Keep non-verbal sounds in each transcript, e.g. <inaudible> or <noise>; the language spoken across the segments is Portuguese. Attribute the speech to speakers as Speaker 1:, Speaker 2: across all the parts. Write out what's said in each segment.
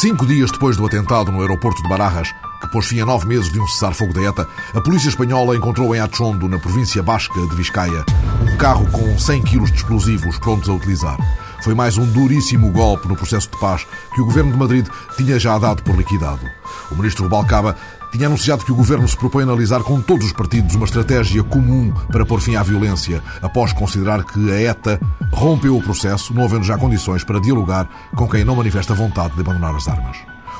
Speaker 1: Cinco dias depois do atentado no aeroporto de Barajas, que pôs fim a nove meses de um cessar-fogo da ETA, a polícia espanhola encontrou em Achondo, na província basca de Vizcaya, um carro com 100 quilos de explosivos prontos a utilizar. Foi mais um duríssimo golpe no processo de paz que o governo de Madrid tinha já dado por liquidado. O ministro Balcaba tinha anunciado que o governo se propõe analisar com todos os partidos uma estratégia comum para pôr fim à violência, após considerar que a ETA rompeu o processo, não havendo já condições para dialogar com quem não manifesta vontade de abandonar as armas.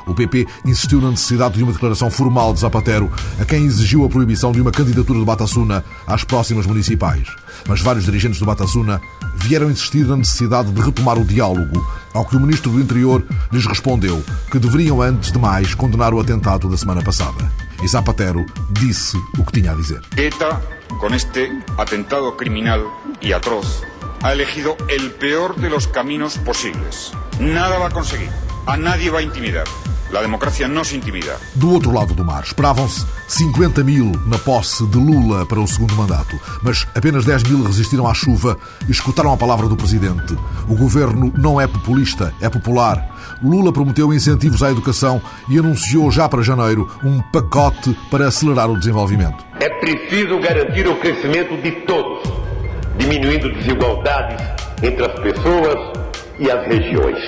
Speaker 1: O PP insistiu na necessidade de uma declaração formal de Zapatero a quem exigiu a proibição de uma candidatura de Batasuna às próximas municipais. Mas vários dirigentes do Batasuna vieram insistir na necessidade de retomar o diálogo, ao que o ministro do Interior lhes respondeu que deveriam antes de mais condenar o atentado da semana passada. E Zapatero disse o que tinha a dizer.
Speaker 2: ETA, con este atentado criminal y atroz, ha elegido el peor de los caminos posibles. Nada va a conseguir, a nadie va a intimidar. La democracia não se intimida.
Speaker 1: Do outro lado do mar, esperavam-se 50 mil na posse de Lula para o segundo mandato, mas apenas 10 mil resistiram à chuva e escutaram a palavra do presidente. O governo não é populista, é popular. Lula prometeu incentivos à educação e anunciou já para janeiro um pacote para acelerar o desenvolvimento.
Speaker 3: É preciso garantir o crescimento de todos, diminuindo desigualdades entre as pessoas e as regiões.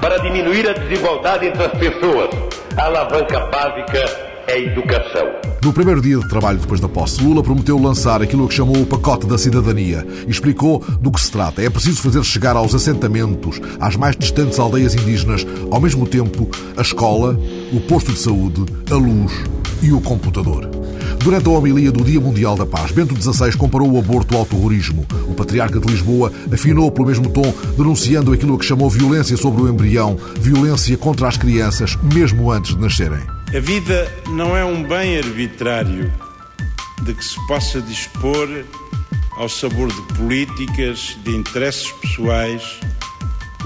Speaker 3: Para diminuir a desigualdade entre as pessoas, a alavanca básica é a educação.
Speaker 1: No primeiro dia de trabalho depois da posse, Lula prometeu lançar aquilo que chamou o pacote da cidadania e explicou do que se trata. É preciso fazer chegar aos assentamentos, às mais distantes aldeias indígenas, ao mesmo tempo, a escola, o posto de saúde, a luz e o computador. Durante a homilia do Dia Mundial da Paz, Bento XVI comparou o aborto ao terrorismo. O patriarca de Lisboa afinou pelo mesmo tom, denunciando aquilo que chamou violência sobre o embrião, violência contra as crianças, mesmo antes de nascerem.
Speaker 4: A vida não é um bem arbitrário de que se possa dispor ao sabor de políticas, de interesses pessoais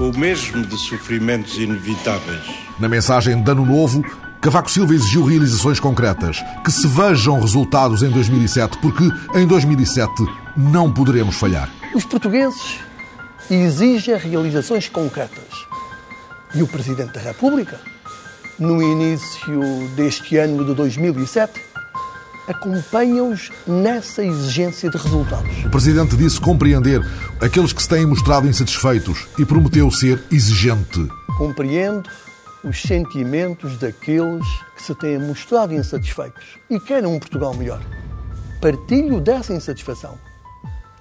Speaker 4: ou mesmo de sofrimentos inevitáveis.
Speaker 1: Na mensagem de Ano Novo, Cavaco Silva exigiu realizações concretas, que se vejam resultados em 2007, porque em 2007 não poderemos falhar.
Speaker 5: Os portugueses exigem realizações concretas. E o Presidente da República, no início deste ano de 2007, acompanha-os nessa exigência de resultados.
Speaker 1: O Presidente disse compreender aqueles que se têm mostrado insatisfeitos e prometeu ser exigente.
Speaker 5: Compreendo os sentimentos daqueles que se têm mostrado insatisfeitos e querem um Portugal melhor. Partilho dessa insatisfação.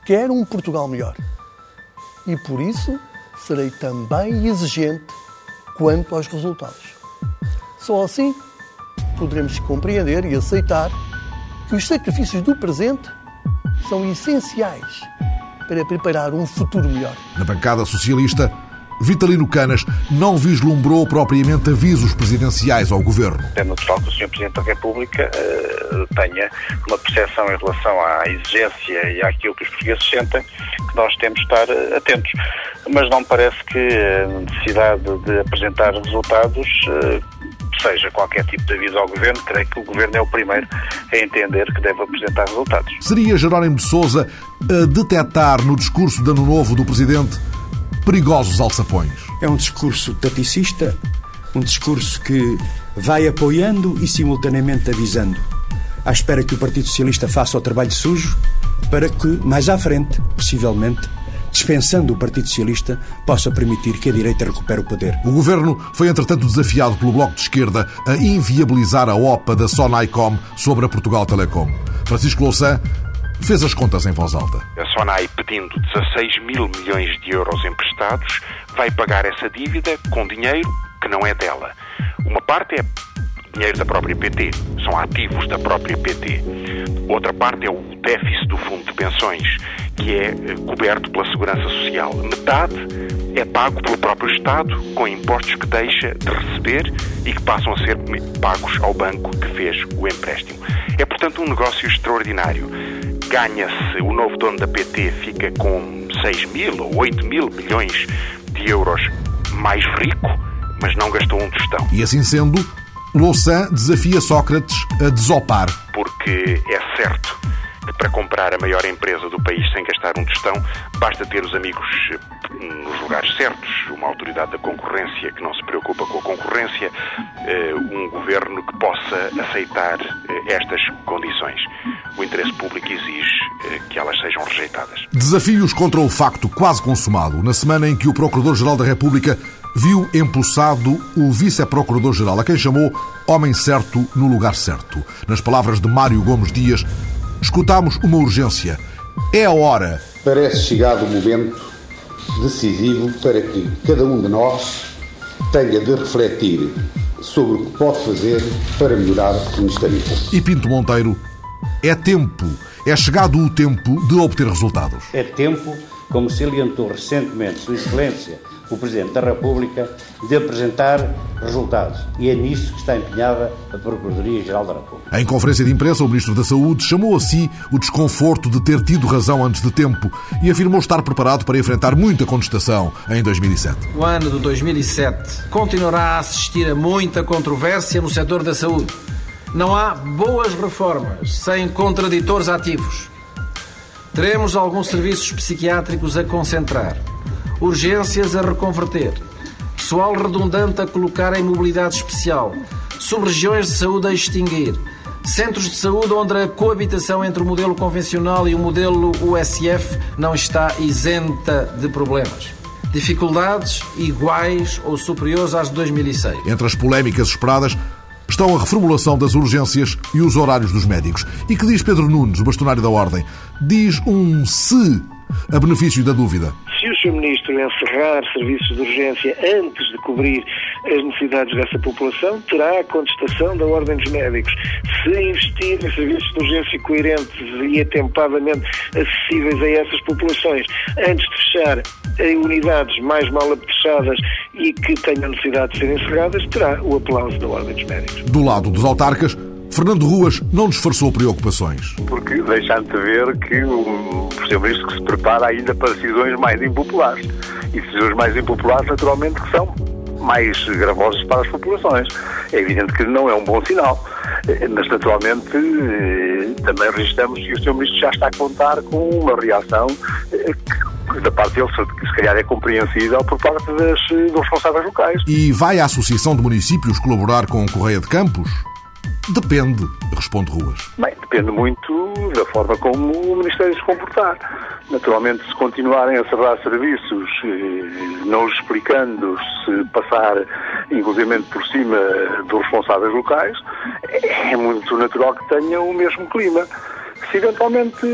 Speaker 5: Quero um Portugal melhor. E por isso serei também exigente quanto aos resultados. Só assim poderemos compreender e aceitar que os sacrifícios do presente são essenciais para preparar um futuro melhor.
Speaker 1: Na bancada socialista, Vitalino Canas não vislumbrou propriamente avisos presidenciais ao governo.
Speaker 6: É natural que o Sr. Presidente da República uh, tenha uma percepção em relação à exigência e àquilo que os portugueses sentem, que nós temos de estar uh, atentos. Mas não me parece que a necessidade de apresentar resultados uh, seja qualquer tipo de aviso ao Governo, creio que o Governo é o primeiro a entender que deve apresentar resultados.
Speaker 1: Seria Jerónimo de Sousa a detectar no discurso de Ano Novo do Presidente perigosos alçapões.
Speaker 7: É um discurso taticista, um discurso que vai apoiando e simultaneamente avisando, à espera que o Partido Socialista faça o trabalho sujo para que, mais à frente, possivelmente, dispensando o Partido Socialista, possa permitir que a direita recupere o poder.
Speaker 1: O governo foi, entretanto, desafiado pelo Bloco de Esquerda a inviabilizar a OPA da Sonaicom sobre a Portugal Telecom. Francisco Louçã fez as contas em voz alta.
Speaker 8: A Sonai, pedindo 16 mil milhões de euros emprestados, vai pagar essa dívida com dinheiro que não é dela. Uma parte é dinheiro da própria PT, são ativos da própria PT. Outra parte é o déficit do fundo de pensões, que é eh, coberto pela Segurança Social. Metade é pago pelo próprio Estado, com impostos que deixa de receber e que passam a ser pagos ao banco que fez o empréstimo. É, portanto, um negócio extraordinário. Ganha-se, o novo dono da PT fica com 6 mil ou 8 mil milhões de euros mais rico, mas não gastou um tostão.
Speaker 1: E assim sendo, Louçã desafia Sócrates a desopar.
Speaker 8: Porque é certo que para comprar a maior empresa do país sem gastar um tostão, basta ter os amigos eh, nos lugares certos, uma autoridade da concorrência que não se preocupa com a concorrência, eh, um governo que possa aceitar eh, estas condições. O interesse público exige que elas sejam rejeitadas.
Speaker 1: Desafios contra o facto quase consumado, na semana em que o Procurador-Geral da República viu empossado o Vice-Procurador-Geral, a quem chamou Homem Certo no Lugar Certo. Nas palavras de Mário Gomes Dias, escutamos uma urgência. É a hora.
Speaker 9: Parece chegado o momento decisivo para que cada um de nós tenha de refletir sobre o que pode fazer para melhorar o Ministério
Speaker 1: E Pinto Monteiro, é tempo, é chegado o tempo de obter resultados.
Speaker 10: É tempo, como salientou recentemente Sua Excelência o Presidente da República de apresentar resultados. E é nisso que está empenhada a Procuradoria-Geral da República.
Speaker 1: Em conferência de imprensa, o Ministro da Saúde chamou a si o desconforto de ter tido razão antes de tempo e afirmou estar preparado para enfrentar muita contestação em 2007.
Speaker 11: O ano de 2007 continuará a assistir a muita controvérsia no setor da saúde. Não há boas reformas sem contraditores ativos. Teremos alguns serviços psiquiátricos a concentrar urgências a reconverter, pessoal redundante a colocar em mobilidade especial, sub-regiões de saúde a extinguir, centros de saúde onde a coabitação entre o modelo convencional e o modelo USF não está isenta de problemas. Dificuldades iguais ou superiores às de 2006.
Speaker 1: Entre as polémicas esperadas estão a reformulação das urgências e os horários dos médicos. E que diz Pedro Nunes, o bastonário da Ordem? Diz um se a benefício da dúvida
Speaker 12: se o Sr. Ministro encerrar serviços de urgência antes de cobrir as necessidades dessa população, terá a contestação da Ordem dos Médicos. Se investir em serviços de urgência coerentes e atempadamente acessíveis a essas populações, antes de fechar em unidades mais mal apetrechadas e que tenham necessidade de serem encerradas, terá o aplauso da Ordem dos Médicos.
Speaker 1: Do lado dos autarcas, Fernando Ruas não disfarçou preocupações.
Speaker 13: Porque deixando de ver que o Primeiro-Ministro que se prepara ainda para decisões mais impopulares. E decisões mais impopulares, naturalmente, que são mais gravosas para as populações. É evidente que não é um bom sinal, eh, mas naturalmente eh, também registramos que o Sr. Ministro já está a contar com uma reação eh, que da parte dele, se calhar é compreensível por parte das, dos responsáveis locais.
Speaker 1: E vai a Associação de Municípios colaborar com o Correia de Campos? Depende, responde Ruas.
Speaker 13: Bem, depende muito da forma como o Ministério se comportar. Naturalmente, se continuarem a cerrar serviços, eh, não os explicando, se passar inclusive por cima dos responsáveis locais, é muito natural que tenha o mesmo clima. Se eventualmente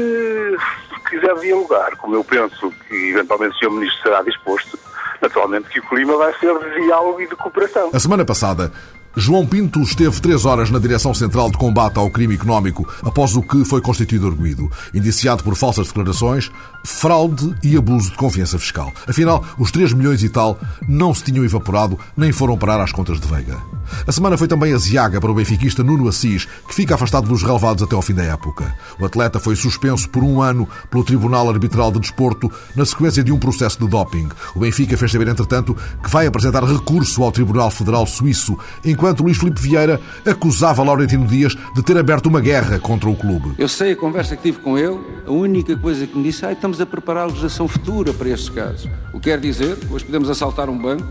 Speaker 13: quiser dialogar, como eu penso que eventualmente o Sr. Ministro será disposto, naturalmente que o clima vai ser de diálogo e de cooperação.
Speaker 1: A semana passada, João Pinto esteve três horas na Direção Central de Combate ao Crime Económico após o que foi constituído arguído, indiciado por falsas declarações, fraude e abuso de confiança fiscal. Afinal, os 3 milhões e tal não se tinham evaporado nem foram parar às contas de Veiga. A semana foi também aziaga para o benfiquista Nuno Assis, que fica afastado dos relevados até ao fim da época. O atleta foi suspenso por um ano pelo Tribunal Arbitral de Desporto na sequência de um processo de doping. O Benfica fez saber, entretanto, que vai apresentar recurso ao Tribunal Federal Suíço, enquanto Luís Filipe Vieira acusava Laurentino Dias de ter aberto uma guerra contra o clube.
Speaker 14: Eu sei a conversa que tive com ele, a única coisa que me disse é ah, estamos a preparar a legislação futura para estes casos. O que quer dizer hoje podemos assaltar um banco,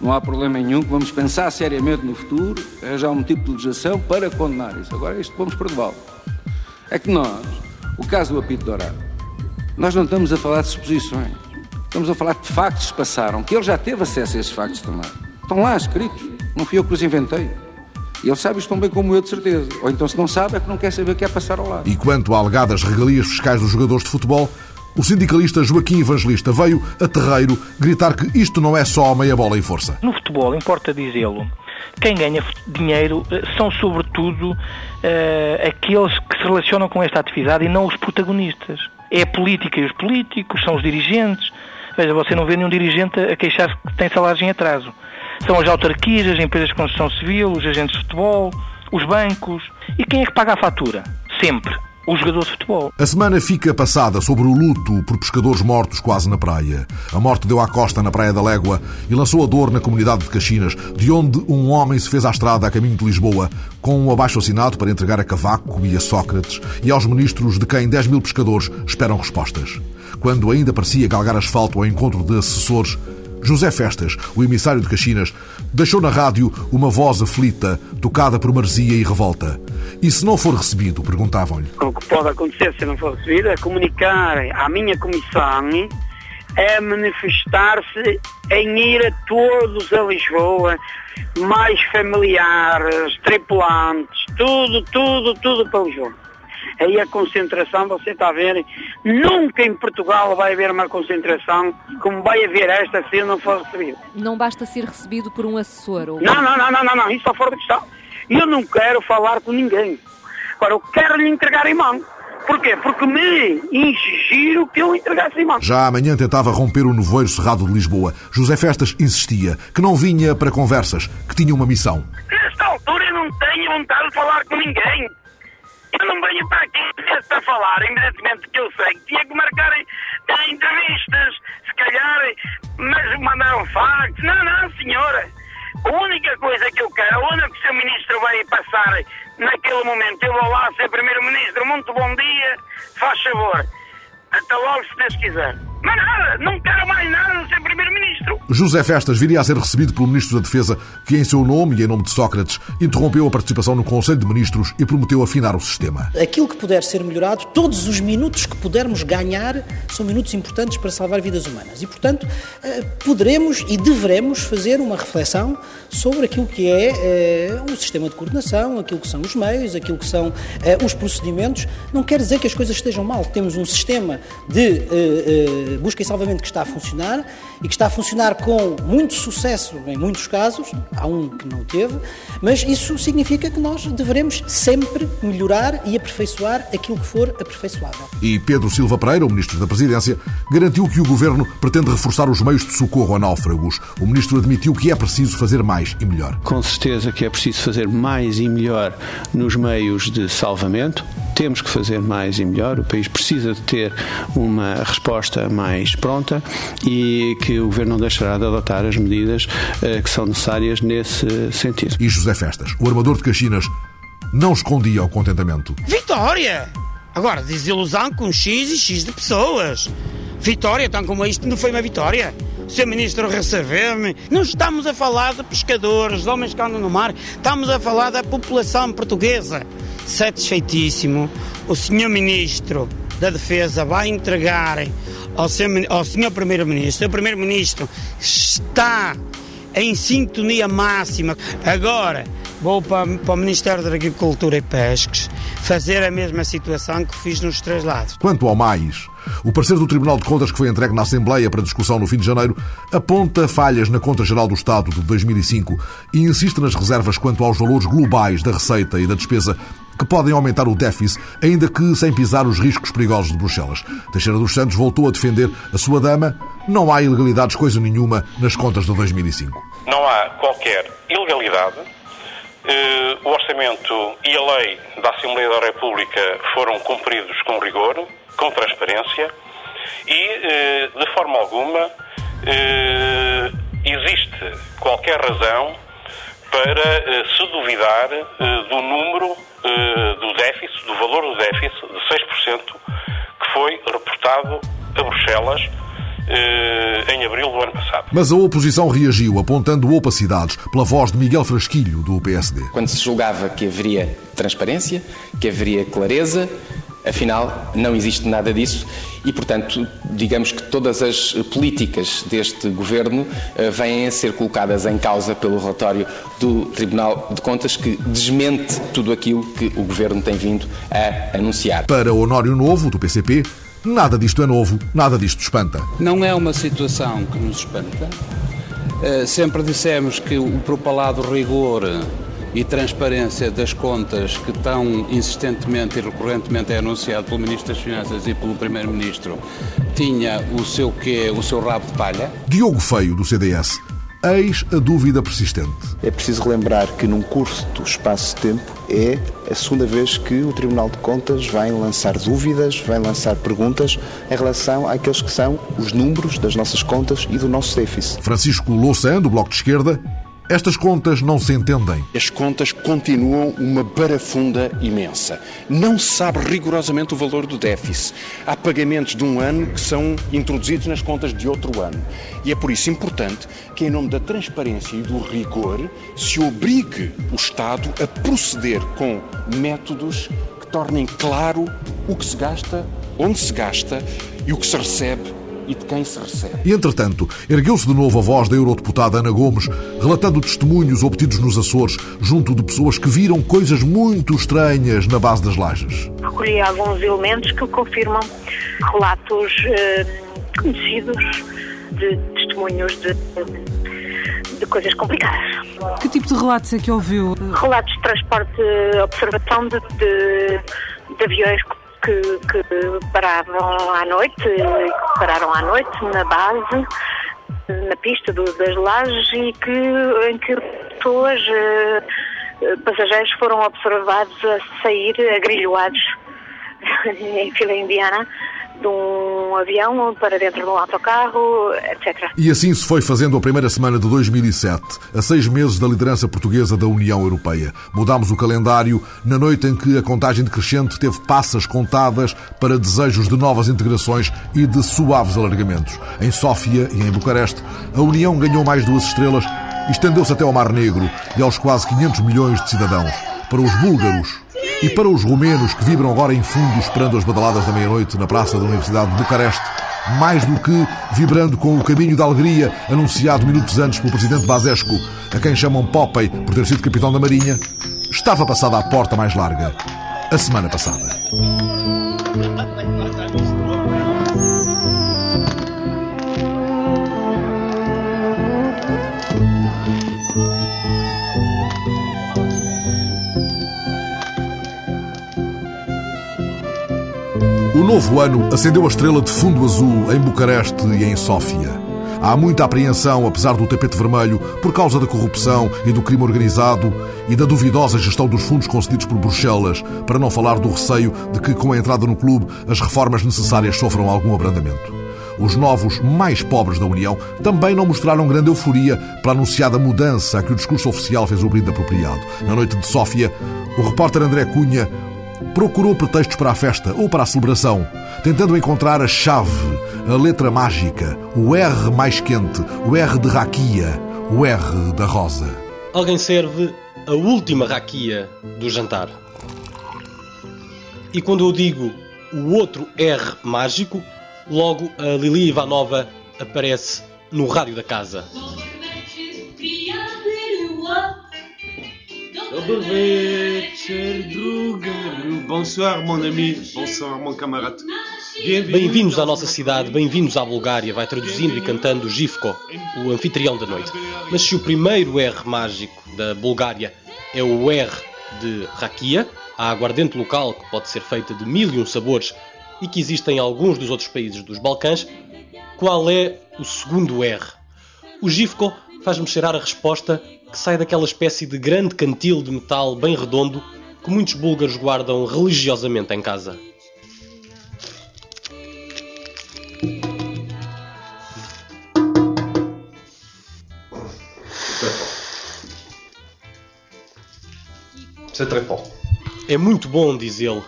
Speaker 14: não há problema nenhum, vamos pensar seriamente no futuro, arranjar um tipo de legislação para condenar isso. Agora, isto vamos perdoá-lo. É que nós, o caso do apito dourado, nós não estamos a falar de suposições. Estamos a falar de factos que passaram, que ele já teve acesso a esses factos também. Estão lá escritos. Não fui eu que os inventei. E ele sabe isto tão bem como eu, de certeza. Ou então, se não sabe, é que não quer saber o que é passar ao lado.
Speaker 1: E quanto a alegadas regalias fiscais dos jogadores de futebol, o sindicalista Joaquim Evangelista veio a terreiro gritar que isto não é só meia bola em força.
Speaker 15: No futebol, importa dizê-lo, quem ganha dinheiro eh, são, sobretudo, uh, aqueles que se relacionam com esta atividade e não os protagonistas. É a política e os políticos, são os dirigentes. Veja, você não vê nenhum dirigente a queixar-se que tem salários em atraso. São as autarquias, as empresas de construção civil, os agentes de futebol, os bancos. E quem é que paga a fatura? Sempre o jogador de futebol.
Speaker 1: A semana fica passada sobre o luto por pescadores mortos quase na praia. A morte deu à costa na Praia da Légua e lançou a dor na comunidade de Caxinas, de onde um homem se fez à estrada a caminho de Lisboa, com um abaixo assinado para entregar a Cavaco e a Sócrates e aos ministros de quem 10 mil pescadores esperam respostas. Quando ainda parecia galgar asfalto ao encontro de assessores, José Festas, o emissário de Caxinas, deixou na rádio uma voz aflita, tocada por marzia e revolta. E se não for recebido, perguntavam-lhe.
Speaker 16: O que pode acontecer se não for recebido é comunicar à minha comissão é manifestar-se em ir a todos a Lisboa, mais familiares, tripulantes, tudo, tudo, tudo para Lisboa. Aí a concentração, você está a ver, nunca em Portugal vai haver uma concentração como vai haver esta se não for recebido.
Speaker 17: Não basta ser recebido por um assessor? Ou...
Speaker 16: Não, não, não, não, não, não, isso está fora de questão. Eu não quero falar com ninguém. Agora, eu quero lhe entregar em mão. Porquê? Porque me exigiram que eu entregasse em mão.
Speaker 1: Já amanhã tentava romper o nevoeiro cerrado de Lisboa. José Festas insistia que não vinha para conversas, que tinha uma missão.
Speaker 16: Nesta altura eu não tenho vontade de falar com ninguém. Eu não venho para aqui para falar, evidentemente que eu sei que tinha que marcar entrevistas, se calhar, mas mandaram fax. Não, não, senhora. A única coisa que eu quero, a única que o seu ministro vai passar naquele momento, eu vou lá, ser primeiro-ministro, muito bom dia, faz favor. Até logo, se Deus quiser. Mas nada, não quero mais nada de ser primeiro-ministro.
Speaker 1: José Festas viria a ser recebido pelo Ministro da Defesa, que em seu nome e em nome de Sócrates interrompeu a participação no Conselho de Ministros e prometeu afinar o sistema.
Speaker 18: Aquilo que puder ser melhorado, todos os minutos que pudermos ganhar são minutos importantes para salvar vidas humanas. E, portanto, eh, poderemos e deveremos fazer uma reflexão sobre aquilo que é o sistema de coordenação, aquilo que são os meios, aquilo que são eh, os procedimentos. Não quer dizer que as coisas estejam mal. Temos um sistema de eh, busca e salvamento que está a funcionar e que está a funcionar com muito sucesso em muitos casos, há um que não teve, mas isso significa que nós devemos sempre melhorar e aperfeiçoar aquilo que for aperfeiçoável.
Speaker 1: E Pedro Silva Pereira, o Ministro da Presidência, garantiu que o Governo pretende reforçar os meios de socorro a náufragos. O Ministro admitiu que é preciso fazer mais e melhor.
Speaker 19: Com certeza que é preciso fazer mais e melhor nos meios de salvamento. Temos que fazer mais e melhor. O país precisa de ter uma resposta mais pronta e que o Governo não deixará de adotar as medidas eh, que são necessárias nesse sentido.
Speaker 1: E José Festas, o armador de Caxinas, não escondia o contentamento.
Speaker 20: Vitória! Agora, desilusão com X e X de pessoas. Vitória, tão como isto, não foi uma vitória. O Sr. Ministro recebeu-me. Não estamos a falar de pescadores, de homens que andam no mar. Estamos a falar da população portuguesa. Satisfeitíssimo, o Sr. Ministro da Defesa vai entregar ao, seu, ao Sr. Primeiro-Ministro. O Primeiro-Ministro está em sintonia máxima. Agora, vou para, para, o Ministério da Agricultura e Pesques fazer a mesma situação que fiz nos três lados.
Speaker 1: Quanto ao mais, o parecer do Tribunal de Contas que foi entregue na Assembleia para discussão no fim de janeiro aponta falhas na Conta Geral do Estado de 2005 e insiste nas reservas quanto aos valores globais da receita e da despesa que podem aumentar o déficit, ainda que sem pisar os riscos perigosos de Bruxelas. Teixeira dos Santos voltou a defender a sua dama. Não há ilegalidades coisa nenhuma nas contas de 2005.
Speaker 21: Não há qualquer ilegalidade. Eh, o orçamento e a lei da Assembleia da República foram cumpridos com rigor, com transparência e, eh, de forma alguma, eh, existe qualquer razão para se duvidar do número do déficit, do valor do déficit de 6% que foi reportado a Bruxelas em abril do ano passado.
Speaker 1: Mas a oposição reagiu, apontando opacidades, pela voz de Miguel Frasquilho, do PSD.
Speaker 22: Quando se julgava que haveria transparência, que haveria clareza, afinal não existe nada disso e, portanto, digamos que todas as políticas deste governo uh, vêm a ser colocadas em causa pelo relatório do Tribunal de Contas que desmente tudo aquilo que o governo tem vindo a anunciar.
Speaker 1: Para Honório Novo, do PCP, Nada disto é novo, nada disto espanta.
Speaker 23: Não é uma situação que nos espanta. Uh, sempre dissemos que o propalado rigor
Speaker 24: e transparência das contas que tão insistentemente e recorrentemente é anunciado pelo Ministro das Finanças e pelo Primeiro-Ministro tinha o seu quê, o seu rabo de palha?
Speaker 1: Diogo Feio, do CDS. Eis a dúvida persistente.
Speaker 25: É preciso relembrar que num curto espaço de tempo é a segunda vez que o Tribunal de Contas vai lançar dúvidas, vai lançar perguntas em relação àqueles que são os números das nossas contas e do nosso déficit.
Speaker 1: Francisco Louçã, do Bloco de Esquerda, estas contas não se entendem.
Speaker 26: As contas continuam uma barafunda imensa. Não se sabe rigorosamente o valor do déficit. Há pagamentos de um ano que são introduzidos nas contas de outro ano. E é por isso importante que, em nome da transparência e do rigor, se obrigue o Estado a proceder com métodos que tornem claro o que se gasta, onde se gasta e o que se recebe e de quem se recebe.
Speaker 1: E, entretanto, ergueu-se de novo a voz da eurodeputada Ana Gomes, relatando testemunhos obtidos nos Açores junto de pessoas que viram coisas muito estranhas na base das lajes.
Speaker 27: Recolhi alguns elementos que confirmam relatos eh, conhecidos de testemunhos de, de coisas complicadas.
Speaker 28: Que tipo de relatos é que ouviu?
Speaker 27: Relatos de transporte, observação de, de, de aviões que, que paravam à noite, que pararam à noite na base, na pista do, das lajes e que, em que pessoas, eh, passageiros foram observados a sair agrilhoados <laughs> em fila indiana de um avião para dentro de um autocarro, etc.
Speaker 1: E assim se foi fazendo a primeira semana de 2007, a seis meses da liderança portuguesa da União Europeia. Mudámos o calendário na noite em que a contagem decrescente teve passas contadas para desejos de novas integrações e de suaves alargamentos. Em Sófia e em Bucareste, a União ganhou mais duas estrelas e estendeu-se até ao Mar Negro e aos quase 500 milhões de cidadãos. Para os búlgaros, e para os romenos que vibram agora em fundo esperando as badaladas da meia-noite na Praça da Universidade de Bucareste, mais do que vibrando com o caminho da alegria anunciado minutos antes pelo presidente Basescu, a quem chamam Popeye por ter sido capitão da Marinha, estava passada a porta mais larga, a semana passada. O novo ano acendeu a estrela de fundo azul em Bucareste e em Sófia. Há muita apreensão, apesar do tapete vermelho, por causa da corrupção e do crime organizado e da duvidosa gestão dos fundos concedidos por Bruxelas, para não falar do receio de que, com a entrada no clube, as reformas necessárias sofram algum abrandamento. Os novos mais pobres da União também não mostraram grande euforia pela anunciada mudança a que o discurso oficial fez o brinde apropriado. Na noite de Sófia, o repórter André Cunha procurou pretextos para a festa ou para a celebração, tentando encontrar a chave, a letra mágica, o R mais quente, o R de raquia, o R da rosa.
Speaker 23: Alguém serve a última raquia do jantar. E quando eu digo o outro R mágico, logo a Lili Ivanova aparece no rádio da casa.
Speaker 29: Bonsoir, mon ami. Bonsoir, mon camarade.
Speaker 23: Bem-vindos à nossa cidade, bem-vindos à Bulgária, vai traduzindo e cantando Gifko, o anfitrião da noite. Mas se o primeiro R mágico da Bulgária é o R de Rakia, a aguardente local que pode ser feita de mil e um sabores e que existe em alguns dos outros países dos Balcãs, qual é o segundo R? O Gifko faz-me cheirar a resposta que sai daquela espécie de grande cantil de metal bem redondo que muitos búlgaros guardam religiosamente em casa. É muito bom, diz ele.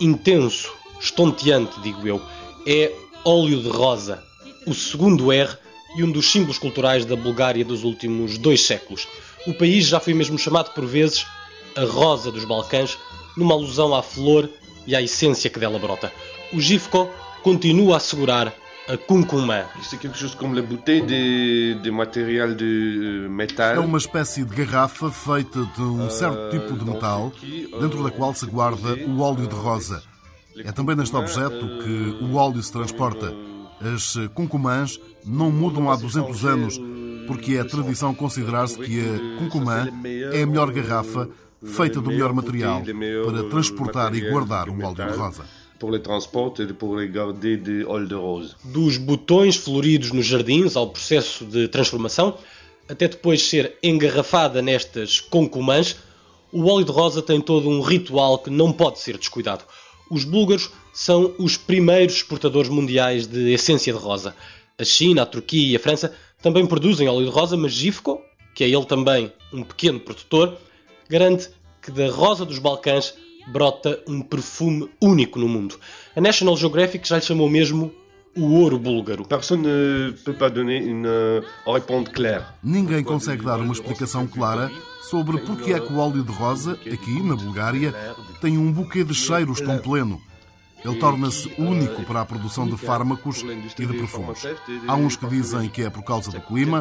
Speaker 23: Intenso, estonteante, digo eu. É óleo de rosa. O segundo R e um dos símbolos culturais da Bulgária dos últimos dois séculos. O país já foi mesmo chamado por vezes a Rosa dos Balcãs, numa alusão à flor e à essência que dela brota. O Gifko continua a assegurar a cuncumã.
Speaker 29: Isto é quelque chose como a bouteille de, de material de metal.
Speaker 1: É uma espécie de garrafa feita de um certo tipo de metal, dentro da qual se guarda o óleo de rosa. É também neste objeto que o óleo se transporta. As cuncumãs não mudam há 200 anos
Speaker 30: porque é tradição considerar-se que a Cuncumã é a melhor garrafa feita do melhor material para transportar e guardar um óleo de rosa.
Speaker 29: Pour le transport et pour le garder de óleo de rose.
Speaker 23: Dos botões floridos nos jardins ao processo de transformação, até depois ser engarrafada nestas concumãs, o óleo de rosa tem todo um ritual que não pode ser descuidado. Os búlgaros são os primeiros exportadores mundiais de essência de rosa. A China, a Turquia e a França também produzem óleo de rosa, mas Gifco, que é ele também um pequeno produtor, garante que da rosa dos Balcãs brota um perfume único no mundo. A National Geographic já lhe chamou mesmo o ouro búlgaro.
Speaker 30: Ninguém consegue dar uma explicação clara sobre porque é que o óleo de rosa, aqui na Bulgária, tem um buquê de cheiros tão pleno. Ele torna-se único para a produção de fármacos e de perfumes. Há uns que dizem que é por causa do clima,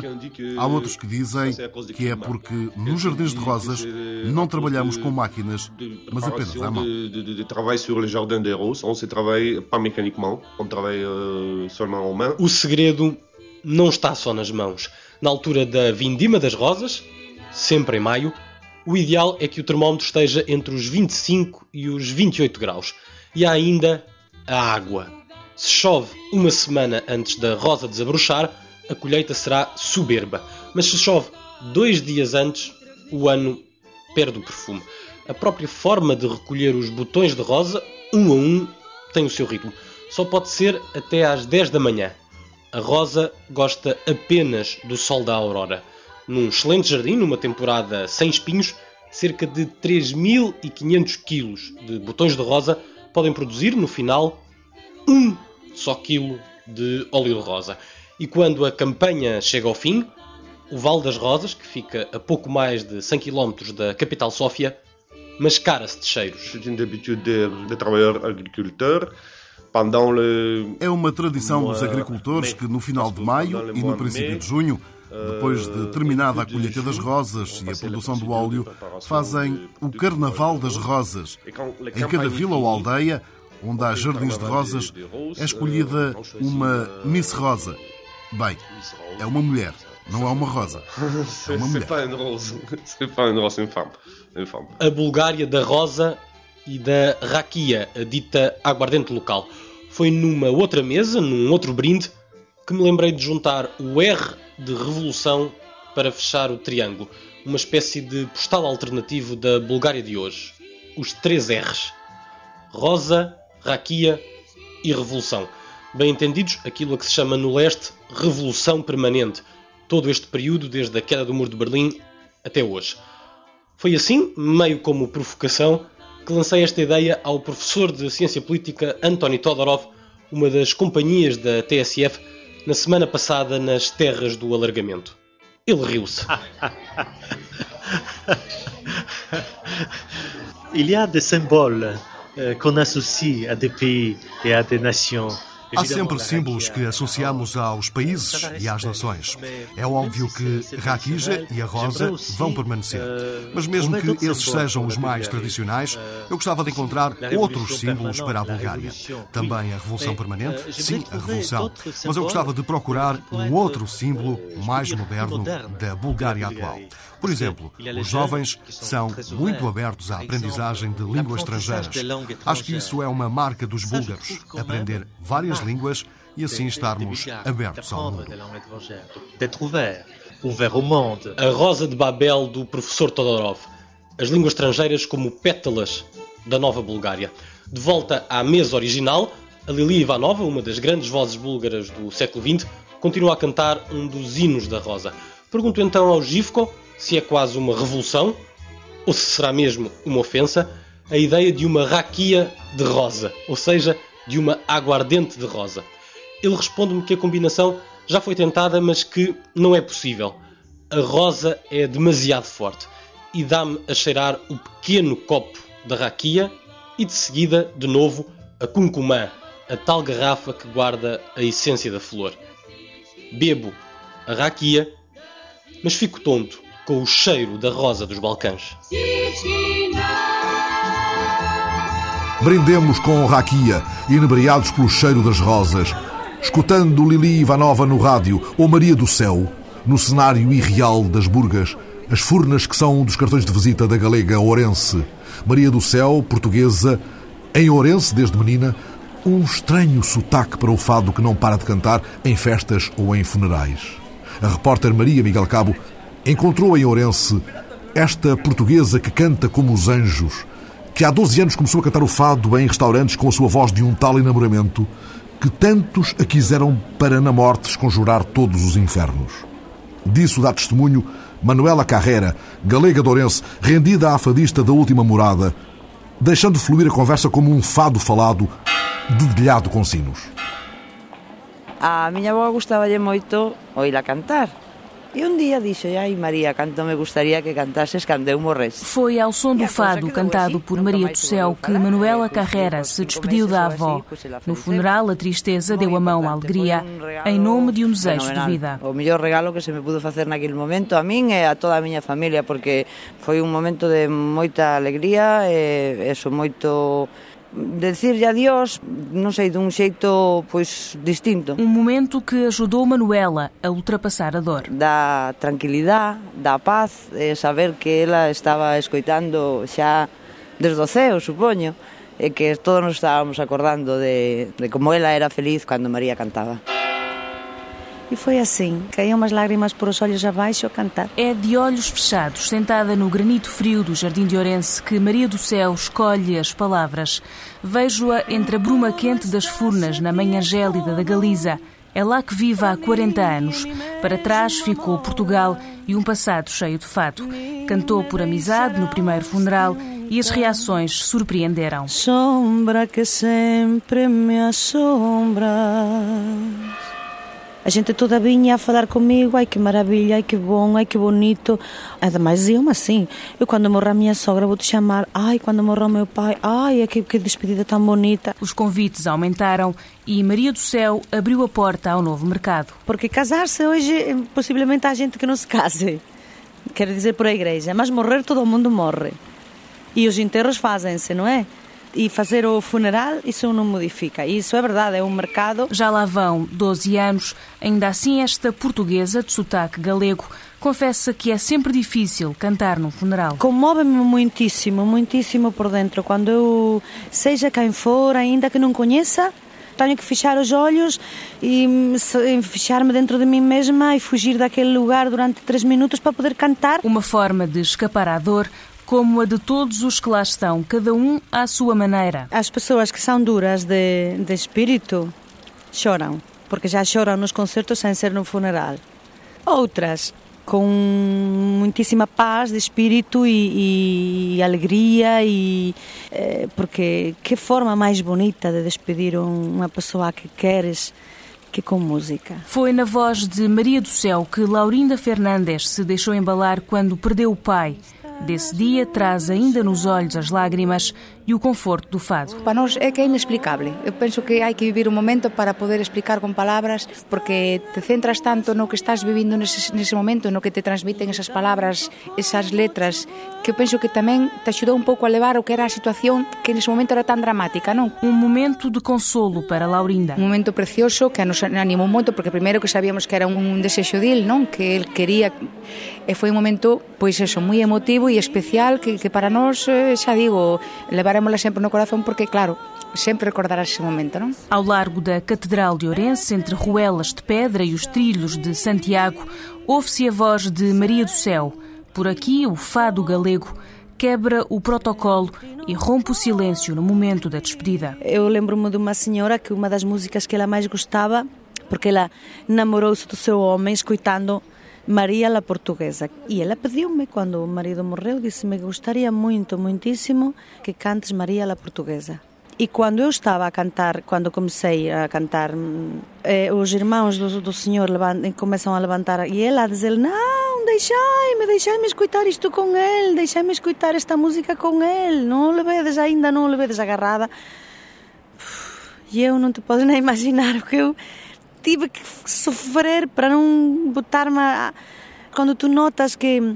Speaker 30: há outros que dizem que é porque nos jardins de rosas não trabalhamos com máquinas, mas apenas à mão.
Speaker 23: O segredo não está só nas mãos. Na altura da vindima das rosas, sempre em maio, o ideal é que o termómetro esteja entre os 25 e os 28 graus. E ainda a água. Se chove uma semana antes da rosa desabrochar, a colheita será soberba. Mas se chove dois dias antes, o ano perde o perfume. A própria forma de recolher os botões de rosa, um a um, tem o seu ritmo. Só pode ser até às 10 da manhã. A rosa gosta apenas do sol da aurora. Num excelente jardim, numa temporada sem espinhos, cerca de 3.500 kg de botões de rosa podem produzir, no final, um só quilo de óleo de rosa. E quando a campanha chega ao fim, o Vale das Rosas, que fica a pouco mais de 100 km da capital Sófia, mascara-se de cheiros.
Speaker 30: É uma tradição dos agricultores que no final de maio e no princípio de junho depois de terminada a colheita das rosas e a produção do óleo, fazem o Carnaval das Rosas. Em cada vila ou aldeia onde há jardins de rosas, é escolhida uma Miss Rosa. Bem, é uma mulher, não é uma rosa. <laughs> É uma mulher.
Speaker 23: A Bulgária da rosa e da raquia, a dita aguardente local. Foi numa outra mesa, num outro brinde, que me lembrei de juntar o R de revolução para fechar o triângulo. Uma espécie de postal alternativo da Bulgária de hoje. Os três R's. Rosa, Raquia e Revolução. Bem entendidos, aquilo a que se chama no leste Revolução Permanente. Todo este período, desde a queda do Muro de Berlim até hoje. Foi assim, meio como provocação, que lancei esta ideia ao professor de Ciência Política António Todorov, uma das companhias da TSF, na semana passada nas terras do alargamento. Ele riu-se. <laughs>
Speaker 31: Il y a des symboles euh, qu'on associe à des pays et à des nations
Speaker 30: Há sempre símbolos que associamos aos países e às nações. É óbvio que Rakija e a Rosa vão permanecer. Mas mesmo que esses sejam os mais tradicionais, eu gostava de encontrar outros símbolos para a Bulgária. Também a Revolução Permanente, sim, a Revolução. Mas eu gostava de procurar um outro símbolo mais moderno da Bulgária atual. Por exemplo, os jovens são muito abertos à aprendizagem de línguas estrangeiras. Acho que isso é uma marca dos búlgaros, aprender várias línguas e assim estarmos abertos ao mundo.
Speaker 23: A Rosa de Babel do professor Todorov. As línguas estrangeiras como pétalas da nova Bulgária. De volta à mesa original, a Lili Ivanova, uma das grandes vozes búlgaras do século XX, continua a cantar um dos hinos da Rosa. Pergunto então ao Gifko se é quase uma revolução ou se será mesmo uma ofensa a ideia de uma raquia de rosa, ou seja, de uma aguardente de rosa. Ele responde-me que a combinação já foi tentada, mas que não é possível. A rosa é demasiado forte e dá-me a cheirar o pequeno copo da raquia e de seguida, de novo, a cuncumã, a tal garrafa que guarda a essência da flor. Bebo a raquia, mas fico tonto com o cheiro da rosa dos Balcãs.
Speaker 1: Brindemos com raquia, inebriados pelo cheiro das rosas, escutando Lili Ivanova no rádio ou Maria do Céu, no cenário irreal das Burgas, as Furnas que são um dos cartões de visita da galega Ourense. Maria do Céu, portuguesa, em Ourense desde menina, um estranho sotaque para o fado que não para de cantar em festas ou em funerais. A repórter Maria Miguel Cabo encontrou em Ourense esta portuguesa que canta como os anjos, que há 12 anos começou a cantar o fado em restaurantes com a sua voz de um tal enamoramento que tantos a quiseram para na morte esconjurar todos os infernos. Disso dá testemunho Manuela Carrera, galega de Ourense, rendida à fadista da última morada, deixando fluir a conversa como um fado falado dedilhado com sinos.
Speaker 32: A miña avó gustaba-lle moito oíla cantar. E un día dixo, ai María, canto me gustaría que cantases cando eu morrese.
Speaker 33: Foi ao som do fado cantado por Maria do Céu que Manuela Carrera se despediu da avó. No funeral, a tristeza deu a mão à alegria em nome de um desejo de vida.
Speaker 32: O mellor regalo que se me pudo facer naquele momento a min e a toda a miña familia, porque foi un momento de moita alegría e moito decirlle adiós, non sei, dun xeito pois distinto.
Speaker 33: Um momento que ajudou Manuela a ultrapassar a dor.
Speaker 32: Da tranquilidade, da paz, e saber que ela estaba escoitando xa desde o ceo, supoño, e que todos nos estábamos acordando de, de como ela era feliz cando María cantaba.
Speaker 34: E foi assim, caíam umas lágrimas por os olhos abaixo a cantar.
Speaker 33: É de olhos fechados, sentada no granito frio do Jardim de Ourense, que Maria do Céu escolhe as palavras. Vejo-a entre a bruma quente das furnas, na manhã gélida da Galiza. É lá que vive há 40 anos. Para trás ficou Portugal e um passado cheio de fato. Cantou por amizade no primeiro funeral e as reações surpreenderam.
Speaker 34: Sombra que sempre me assombra. A gente toda vinha a falar comigo, ai que maravilha, ai que bom, ai que bonito. Ademais diziam-me assim, eu quando morrer a minha sogra vou te chamar, ai quando morrer o meu pai, ai que, que despedida tão bonita.
Speaker 33: Os convites aumentaram e Maria do Céu abriu a porta ao novo mercado.
Speaker 34: Porque casar-se hoje, possivelmente há gente que não se case, quer dizer por a igreja, mas morrer todo mundo morre. E os enterros fazem-se, não é? E fazer o funeral, isso não modifica. Isso é verdade, é um mercado.
Speaker 33: Já lá vão 12 anos, ainda assim esta portuguesa de sotaque galego confessa que é sempre difícil cantar num funeral.
Speaker 34: Comove-me muitíssimo, muitíssimo por dentro. Quando eu, seja quem for, ainda que não conheça, tenho que fechar os olhos e fechar-me dentro de mim mesma e fugir daquele lugar durante três minutos para poder cantar.
Speaker 33: Uma forma de escapar à dor, como a de todos os que lá estão, cada um à sua maneira.
Speaker 34: As pessoas que são duras de, de espírito choram, porque já choram nos concertos sem ser no funeral. Outras com muitíssima paz de espírito e, e alegria e eh, porque que forma mais bonita de despedir uma pessoa que queres que com música.
Speaker 33: Foi na voz de Maria do Céu que Laurinda Fernandes se deixou embalar quando perdeu o pai desse dia traz ainda nos olhos as lágrimas e o conforto do fado.
Speaker 35: Para nós é que é inexplicável. Eu penso que hai que vivir un momento para poder explicar con palabras, porque te centras tanto no que estás vivindo nese, nese momento, no que te transmiten esas palabras, esas letras, que eu penso que tamén te axudou un pouco a levar o que era a situación que nese momento era tan dramática, non?
Speaker 33: Un momento de consolo para Laurinda.
Speaker 35: Un momento precioso que nos animou moito, porque primeiro que sabíamos que era un desexo dil, non? Que el quería, e foi un momento, pois eso, moi emotivo e especial que, que para nós, eh, xa digo, levar levarémola sempre no corazón porque, claro, sempre recordarás ese momento, não?
Speaker 33: Ao largo da Catedral de Ourense, entre ruelas de pedra e os trilhos de Santiago, ouve-se a voz de Maria do Céu. Por aqui, o fado galego quebra o protocolo e rompe o silêncio no momento da despedida.
Speaker 34: Eu lembro-me de uma senhora que uma das músicas que ela mais gostava, porque ela namorou-se do seu homem escutando Maria la Portuguesa. E ela pediu-me, quando o marido morreu, disse-me que gostaria muito, muitíssimo que cantes Maria la Portuguesa. E quando eu estava a cantar, quando comecei a cantar, eh, os irmãos do, do Senhor levantam, começam a levantar e ela a dizer: Não, deixai-me, deixai-me escutar isto com ele, deixai-me escutar esta música com ele, não o levedes ainda, não o levedes agarrada. E eu não te podes <laughs> nem imaginar o que eu tive que sofrer para não botar-me. A... Quando tu notas que,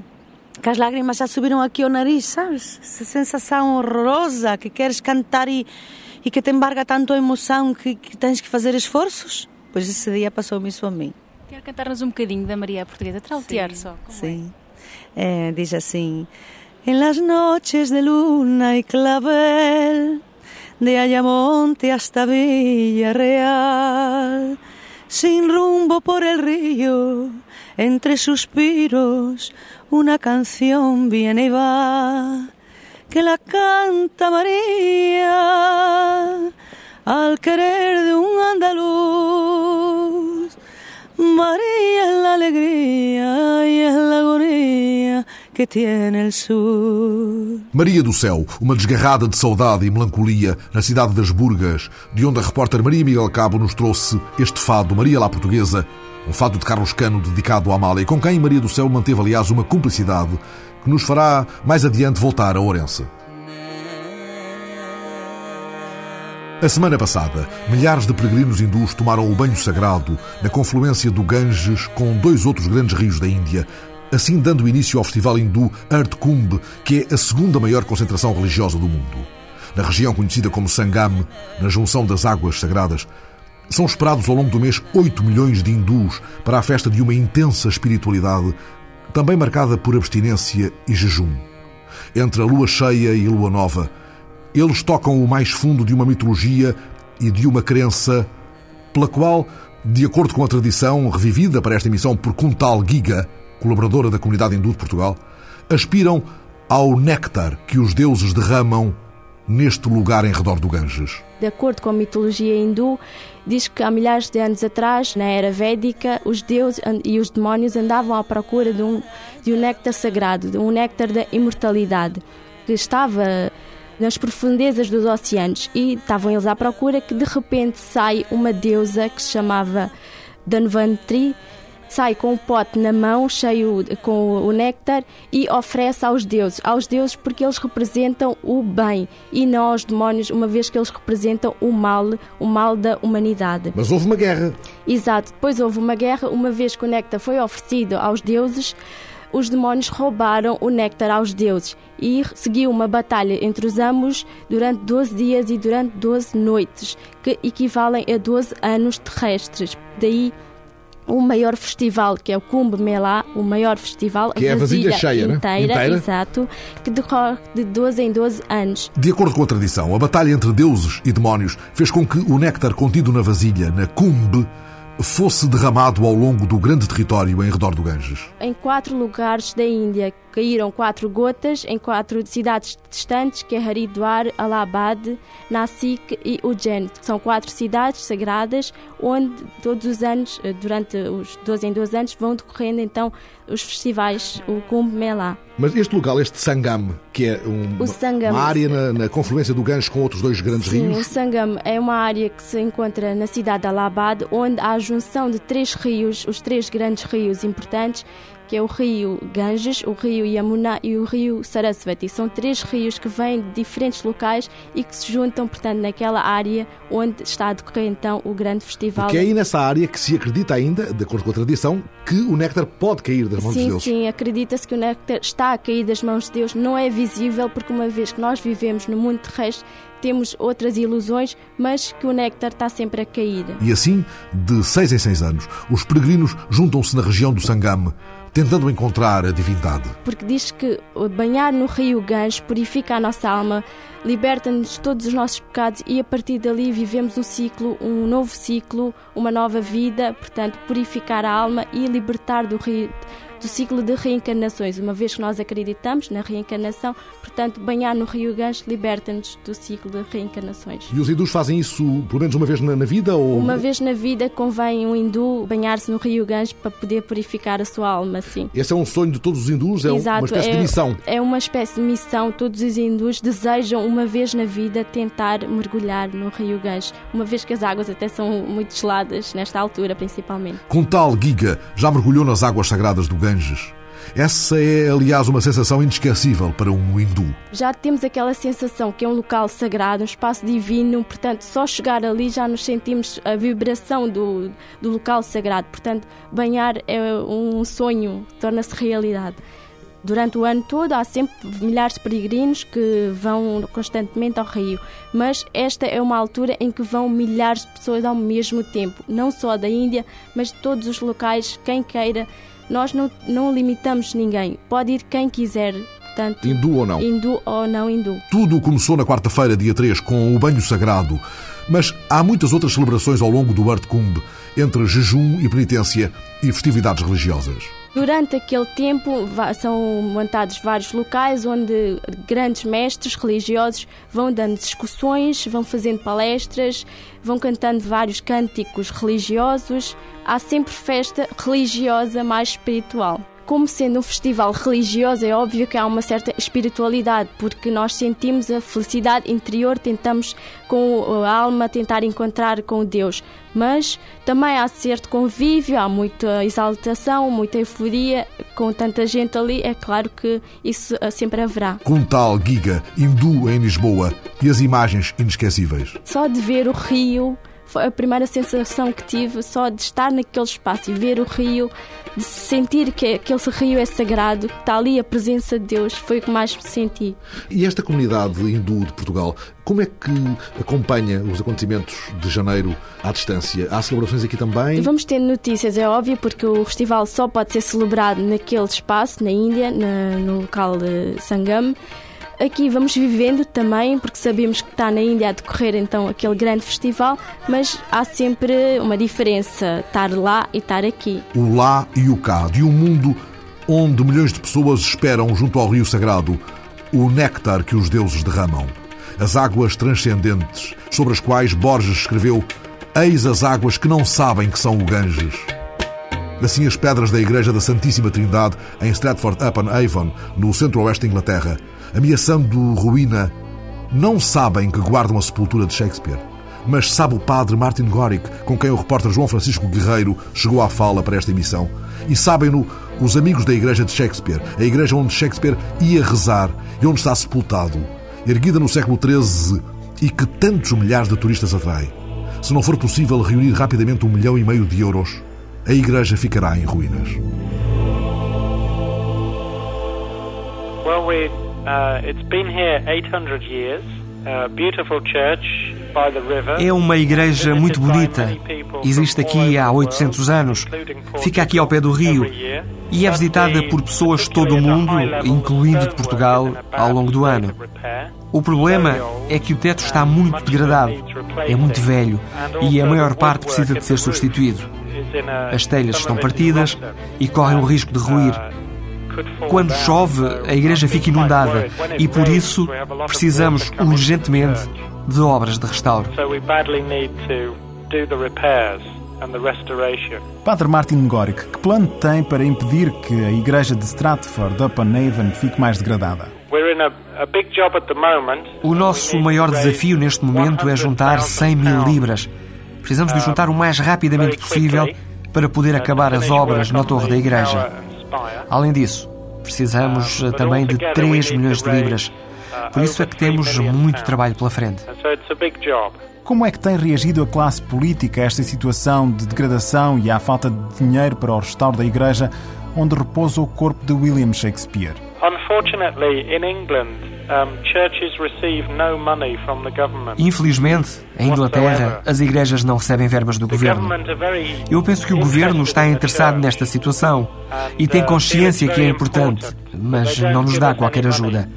Speaker 34: que as lágrimas já subiram aqui ao nariz, sabes? Essa sensação horrorosa que queres cantar e, e que te embarga tanto a emoção que, que tens que fazer esforços. Pois esse dia passou-me isso a mim.
Speaker 33: Quer cantar-nos um bocadinho da Maria Portuguesa? Trautear só.
Speaker 34: Sim. É, diz assim: En las noches de luna y clavel, de Ayamonte hasta Villarreal, sin rumbo por el río, entre suspiros, una canción viene y va, que la canta María al querer de un andaluz. María es la alegría y es la agonía que tiene el sur.
Speaker 1: Maria do Céu, uma desgarrada de saudade e melancolia na cidade das Burgas, de onde a repórter Maria Miguel Cabo nos trouxe este fado Maria lá Portuguesa, um fado de Carlos Cano dedicado à Amália, com quem Maria do Céu manteve, aliás, uma cumplicidade que nos fará mais adiante voltar a Ourense. A semana passada, milhares de peregrinos hindus tomaram o banho sagrado na confluência do Ganges com dois outros grandes rios da Índia, assim dando início ao festival hindu Earth Kumbh, que é a segunda maior concentração religiosa do mundo. Na região conhecida como Sangam, na junção das águas sagradas, são esperados ao longo do mês 8 milhões de hindus para a festa de uma intensa espiritualidade, também marcada por abstinência e jejum. Entre a lua cheia e a lua nova, eles tocam o mais fundo de uma mitologia e de uma crença pela qual, de acordo com a tradição revivida para esta emissão por Kuntal Giga, colaboradora da comunidade hindu de Portugal, aspiram ao néctar que os deuses derramam neste lugar em redor do Ganges.
Speaker 36: De acordo com a mitologia hindu, diz que há milhares de anos atrás, na era védica, os deuses e os demónios andavam à procura de um, de um néctar sagrado, de um néctar da imortalidade, que estava nas profundezas dos oceanos e estavam eles à procura que de repente sai uma deusa que se chamava Danvantri, sai com o um pote na mão cheio com o néctar e oferece aos deuses, aos deuses porque eles representam o bem e não aos demónios, uma vez que eles representam o mal, o mal da humanidade.
Speaker 1: Mas houve uma guerra.
Speaker 36: Exato, depois houve uma guerra, uma vez que o néctar foi oferecido aos deuses, os demónios roubaram o néctar aos deuses e seguiu uma batalha entre os ambos durante 12 dias e durante 12 noites, que equivalem a 12 anos terrestres. Daí o maior festival, que é o Kumbh Mela, o maior festival,
Speaker 1: que é a vasilha cheia,
Speaker 36: inteira,
Speaker 1: né? inteira,
Speaker 36: exato, que decorre de 12 em 12 anos.
Speaker 1: De acordo com a tradição, a batalha entre deuses e demónios fez com que o néctar contido na vasilha, na Kumbh, fosse derramado ao longo do grande território em redor do Ganges.
Speaker 36: Em quatro lugares da Índia caíram quatro gotas em quatro cidades distantes, que é Haridwar, Allahabad, Nasik e Ujjain. São quatro cidades sagradas onde todos os anos, eh, durante os 12 em 12 anos, vão decorrendo então os festivais, o Kumbh Mela.
Speaker 1: Mas este lugar, este Sangam, que é um, Sangam, uma área na, na, confluência do Ganges com outros dois grandes
Speaker 36: sim,
Speaker 1: rios?
Speaker 36: o Sangam é uma área que se encontra na cidade de Allahabad, onde há a junção de três rios, os três grandes rios importantes, que é o rio Ganges, o rio Yamuna e o rio Sarasvati. São três rios que vêm de diferentes locais e que se juntam, portanto, naquela área onde está a decorrer então o grande festival.
Speaker 1: Porque é aí nessa área que se acredita ainda, de acordo com a tradição, que o néctar pode cair das mãos
Speaker 36: sim,
Speaker 1: de Deus.
Speaker 36: Sim, sim, acredita-se que o néctar está a cair das mãos de Deus, não é visível, porque uma vez que nós vivemos no mundo terrestre, temos outras ilusões, mas que o néctar está sempre a cair.
Speaker 1: E assim, de seis em seis anos, os peregrinos juntam-se na região do Sangame, tentando encontrar a divindade.
Speaker 36: Porque diz que banhar no rio Ganges purifica a nossa alma, liberta-nos de todos os nossos pecados e a partir dali vivemos um ciclo, um novo ciclo, uma nova vida, portanto, purificar a alma e libertar do rio do ciclo de reencarnações, uma vez que nós acreditamos na reencarnação, portanto, banhar no Rio Ganges liberta-nos do ciclo de reencarnações.
Speaker 1: E os hindus fazem isso pelo menos uma vez na, na vida? Ou...
Speaker 36: Uma vez na vida convém um hindu banhar-se no Rio Ganges para poder purificar a sua alma, sim.
Speaker 1: Esse é um sonho de todos os hindus? É Exato, uma espécie
Speaker 36: é,
Speaker 1: de missão?
Speaker 36: É uma espécie de missão. Todos os hindus desejam uma vez na vida tentar mergulhar no Rio Ganges, uma vez que as águas até são muito geladas, nesta altura principalmente.
Speaker 1: Com tal Giga já mergulhou nas águas sagradas do Ganges Ganges. Essa é, aliás, uma sensação inesquecível para um hindu.
Speaker 36: Já temos aquela sensação que é um local sagrado, um espaço divino, portanto, só chegar ali já nos sentimos a vibração do, do local sagrado. Portanto, banhar é um sonho, torna-se realidade. Durante o ano todo há sempre milhares de peregrinos que vão constantemente ao rio, mas esta é uma altura em que vão milhares de pessoas ao mesmo tempo, não só da Índia, mas de todos os locais, quem queira. Nós não, não limitamos ninguém, pode ir quem quiser, portanto,
Speaker 1: hindu ou não.
Speaker 36: Hindu ou não hindu.
Speaker 1: Tudo começou na quarta-feira, dia 3, com o banho sagrado. Mas há muitas outras celebrações ao longo do Art Kumbh, entre jejum e penitência e festividades religiosas.
Speaker 36: Durante aquele tempo são montados vários locais onde grandes mestres religiosos vão dando discussões, vão fazendo palestras, vão cantando vários cânticos religiosos. Há sempre festa religiosa mais espiritual como sendo um festival religioso, é óbvio que há uma certa espiritualidade, porque nós sentimos a felicidade interior, tentamos com a alma tentar encontrar com Deus. Mas também há certo convívio, há muita exaltação, muita euforia, com tanta gente ali, é claro que isso eh, sempre haverá.
Speaker 1: Com tal Giga, hindu em Lisboa e as imagens inesquecíveis.
Speaker 36: Só de ver o rio, a primeira sensação que tive só de estar naquele espaço e ver o rio, de sentir que aquele rio é sagrado, que está ali a presença de Deus, foi o que mais senti.
Speaker 1: E esta comunidade hindu de Portugal, como é que acompanha os acontecimentos de janeiro à distância? Há celebrações aqui também?
Speaker 36: Vamos ter notícias, é óbvio, porque o festival só pode ser celebrado naquele espaço, na Índia, na, no local de Sangam. Aqui vamos vivendo também, porque sabemos que está na Índia a decorrer então aquele grande festival, mas há sempre uma diferença, estar lá e estar aqui.
Speaker 1: O lá e o cá, de um mundo onde milhões de pessoas esperam junto ao rio sagrado o néctar que os deuses derramam. As águas transcendentes, sobre as quais Borges escreveu Eis as águas que não sabem que são o Ganges. Assim, as pedras da Igreja da Santíssima Trindade, em Stratford-upon-Avon, no centro-oeste da Inglaterra, ameaçando ruína, não sabem que guardam a sepultura de Shakespeare. Mas sabe o padre Martin Gorick, com quem o repórter João Francisco Guerreiro chegou à fala para esta emissão. E sabem-no os amigos da igreja de Shakespeare, a igreja onde Shakespeare ia rezar e onde está sepultado, erguida no século XIII e que tantos milhares de turistas atrai. Se não for possível reunir rapidamente um milhão e meio de euros, a igreja ficará em ruínas.
Speaker 37: Well, we Uh, it's been here 800 years. beautiful church by the river.
Speaker 38: É uma igreja muito bonita. Existe aqui há 800 anos. Fica aqui ao pé do rio e é visitada por pessoas de todo o mundo, incluindo de Portugal, ao longo do ano. O problema é que o teto está muito degradado, é muito velho e a maior parte precisa de ser substituído. As telhas estão partidas e correm o risco de ruir. Quando chove, a igreja fica inundada e por isso precisamos urgentemente de obras de restauro.
Speaker 39: Padre Martin Gorick, que plano tem para impedir que a igreja de Stratford upon Avon fique mais degradada?
Speaker 38: O nosso maior desafio neste momento é juntar 100 mil libras. Precisamos de juntar o mais rapidamente possível para poder acabar as obras na torre da igreja. Além disso, precisamos eh, também de 3 milhões de libras. Por isso é que temos muito trabalho pela frente.
Speaker 39: Como é que tem reagido a classe política a esta situação de degradação e à falta de dinheiro para o restauro da igreja onde repousa o corpo de William Shakespeare?
Speaker 38: Infelizmente, em Inglaterra, as igrejas não recebem verbas do governo. Eu penso que o governo está interessado nesta situação e tem consciência que é importante, mas não nos dá qualquer ajuda.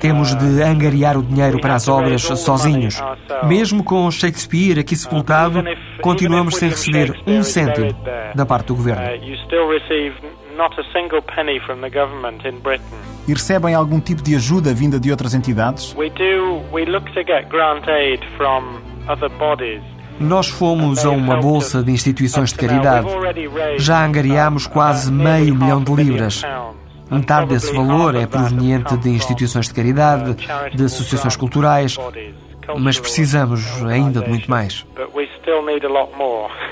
Speaker 38: Temos de angariar o dinheiro para as obras sozinhos. Mesmo com Shakespeare aqui sepultado, continuamos sem receber um cêntimo da parte do governo.
Speaker 39: E recebem algum tipo de ajuda vinda de outras entidades?
Speaker 38: Nós fomos a uma bolsa de instituições de caridade. Já angariámos quase meio milhão de libras. Metade desse valor é proveniente de instituições de caridade, de associações culturais, mas precisamos ainda de muito mais.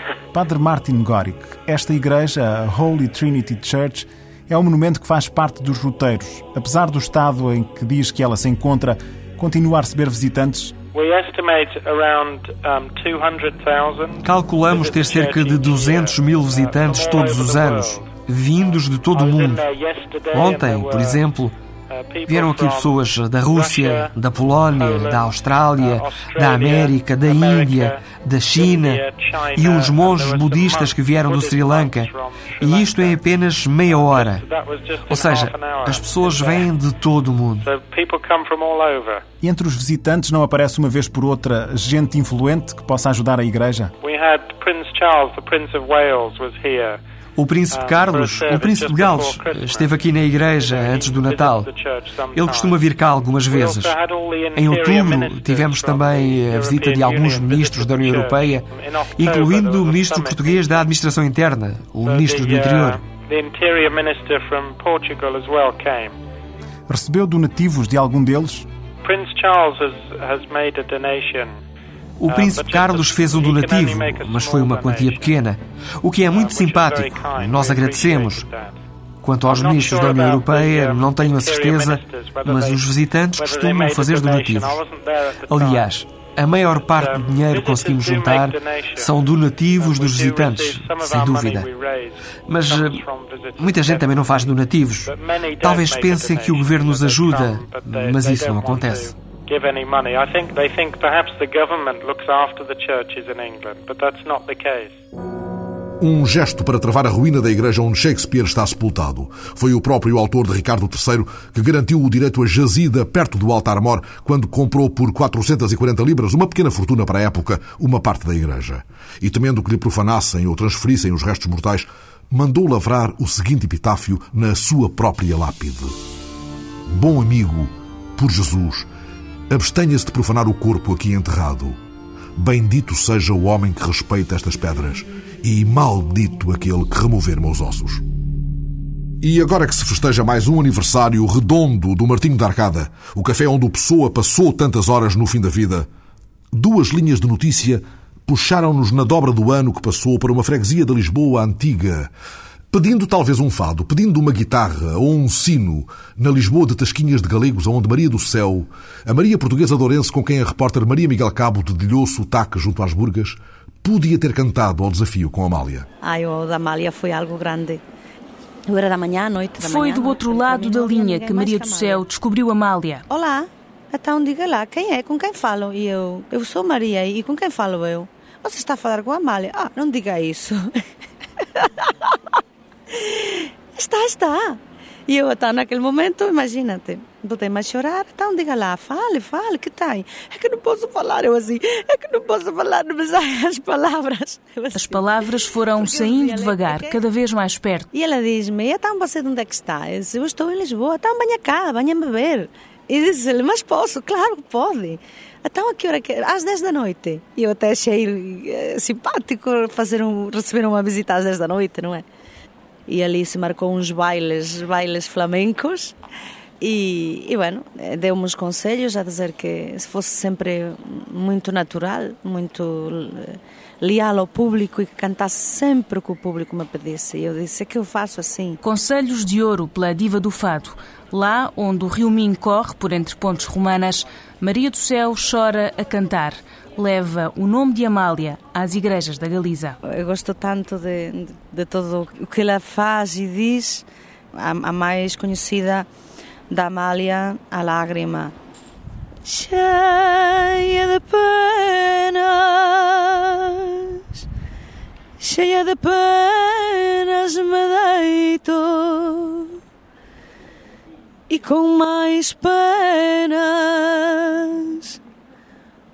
Speaker 38: <laughs>
Speaker 39: Padre Martin Gorick, esta igreja, a Holy Trinity Church, é um monumento que faz parte dos roteiros. Apesar do estado em que diz que ela se encontra, continua a receber visitantes?
Speaker 38: Calculamos ter cerca de 200 mil visitantes todos os anos. vindos de todo o mundo. Ontem, por exemplo, Vieram aqui pessoas da Rússia, da Polónia, da Austrália, da América, da Índia, da China e uns monges budistas que vieram do Sri Lanka. E isto em apenas meia hora. Ou seja, as pessoas vêm de todo o mundo.
Speaker 39: E entre os visitantes não aparece uma vez por outra gente influente que possa ajudar a igreja?
Speaker 38: O príncipe Carlos, o príncipe de Gales, esteve aqui na igreja antes do Natal. Ele costuma vir cá algumas vezes. Em outubro tivemos também a visita de alguns ministros da União Europeia, incluindo o ministro português da Administração Interna, o ministro do Interior.
Speaker 39: Recebeu donativos de algum deles?
Speaker 37: Prince Charles has made a donation
Speaker 38: o príncipe Carlos fez um donativo, mas foi uma quantia pequena, o que é muito simpático. Nós agradecemos. Quanto aos ministros da União Europeia, não tenho a certeza, mas os visitantes costumam fazer donativos. Aliás, a maior parte do dinheiro que conseguimos juntar são donativos dos visitantes, sem dúvida. Mas eh, muita gente também não faz donativos. Talvez pensem que o governo nos ajuda, mas isso não acontece give any money. I think they think perhaps the government looks after the churches in England, but that's not the case.
Speaker 1: Um gesto para travar a ruína da igreja onde Shakespeare está sepultado. Foi o próprio autor de Ricardo III que garantiu o direito a jazida perto do altar-mor quando comprou por 440 libras, uma pequena fortuna para a época, uma parte da igreja. E temendo que lhe profanassem ou transferissem os restos mortais, mandou lavrar o seguinte epitáfio na sua própria lápide. Bom amigo, por Jesus, Abstenha-se de profanar o corpo aqui enterrado. Bendito seja o homem que respeita estas pedras, e maldito aquele que remover meus ossos. E agora que se festeja mais um aniversário redondo do Martinho da Arcada, o café onde o Pessoa passou tantas horas no fim da vida, duas linhas de notícia puxaram-nos na dobra do ano que passou para uma freguesia de Lisboa antiga, Pedindo talvez um fado, pedindo uma guitarra ou um sino, na Lisboa de Tasquinhas de Galegos, onde Maria do Céu, a Maria Portuguesa de Ourense com quem a repórter Maria Miguel Cabo dedilhou sotaque junto às burgas, podia ter cantado ao desafio com Amália.
Speaker 34: Ai, o da Amália foi algo grande. Eu era da manhã à noite. Da
Speaker 33: foi
Speaker 34: manhã,
Speaker 33: do outro lado da linha que Maria do Céu descobriu Amália.
Speaker 34: Olá, então diga lá, quem é? Com quem falo? E eu, eu sou Maria, e com quem falo eu? Você está a falar com a Amália? Ah, não diga isso. <laughs> Está, está. E eu estava naquele momento, imagina-te, botei-me a chorar, então diga lá, fale, fale, que tem? É que não posso falar, eu assim, é que não posso falar, não me saem as palavras.
Speaker 33: Assim, as palavras foram saindo devagar, cada vez mais perto.
Speaker 34: E ela diz-me, então você de onde é que está? Eu, disse, eu estou em Lisboa, então venha cá, venha me ver. E disse-lhe, mas posso? Claro que pode. Então, a que hora que Às 10 da noite. E eu até achei eh, simpático fazer um, receber uma visita às 10 da noite, não é? E ali se marcou uns bailes, bailes flamencos. E, e bueno, deu-me uns conselhos a dizer que se fosse sempre muito natural, muito leal ao público e que cantasse sempre o que o público me pedisse. E eu disse: é que eu faço assim.
Speaker 33: Conselhos de ouro pela diva do fado. Lá onde o rio Minho corre por entre pontes romanas, Maria do Céu chora a cantar leva o nome de Amália às igrejas da Galiza.
Speaker 34: Eu gosto tanto de, de, de todo o que ela faz e diz. A, a mais conhecida da Amália, a lágrima. Cheia de penas, cheia de penas me deito e com mais penas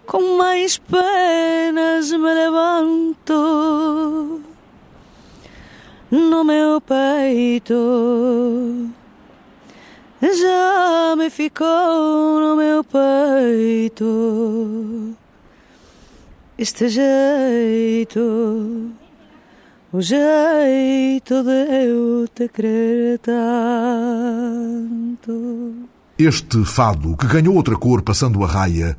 Speaker 34: com mais penas me levanto no meu peito. Já me ficou no meu peito este jeito, o jeito de eu te querer tanto.
Speaker 1: Este fado, que ganhou outra cor passando a raia,